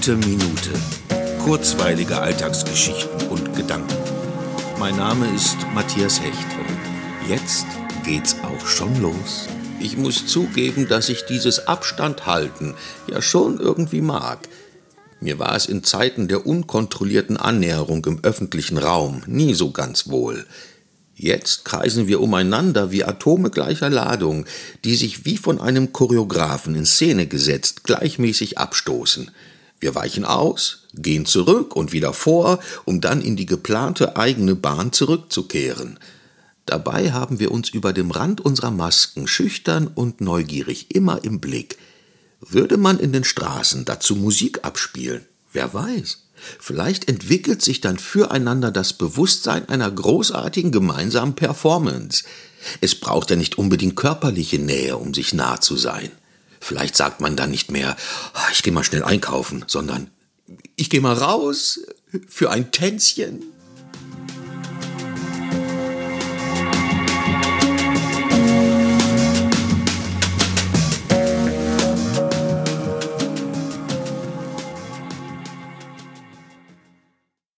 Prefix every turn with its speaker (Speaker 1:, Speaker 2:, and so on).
Speaker 1: Gute Minute. Kurzweilige Alltagsgeschichten und Gedanken. Mein Name ist Matthias Hecht und jetzt geht's auch schon los. Ich muss zugeben, dass ich dieses Abstand halten ja schon irgendwie mag. Mir war es in Zeiten der unkontrollierten Annäherung im öffentlichen Raum nie so ganz wohl. Jetzt kreisen wir umeinander wie Atome gleicher Ladung, die sich wie von einem Choreografen in Szene gesetzt gleichmäßig abstoßen. Wir weichen aus, gehen zurück und wieder vor, um dann in die geplante eigene Bahn zurückzukehren. Dabei haben wir uns über dem Rand unserer Masken schüchtern und neugierig immer im Blick. Würde man in den Straßen dazu Musik abspielen? Wer weiß. Vielleicht entwickelt sich dann füreinander das Bewusstsein einer großartigen gemeinsamen Performance. Es braucht ja nicht unbedingt körperliche Nähe, um sich nah zu sein. Vielleicht sagt man dann nicht mehr, ah, ich gehe mal schnell einkaufen, sondern ich gehe mal raus für ein Tänzchen.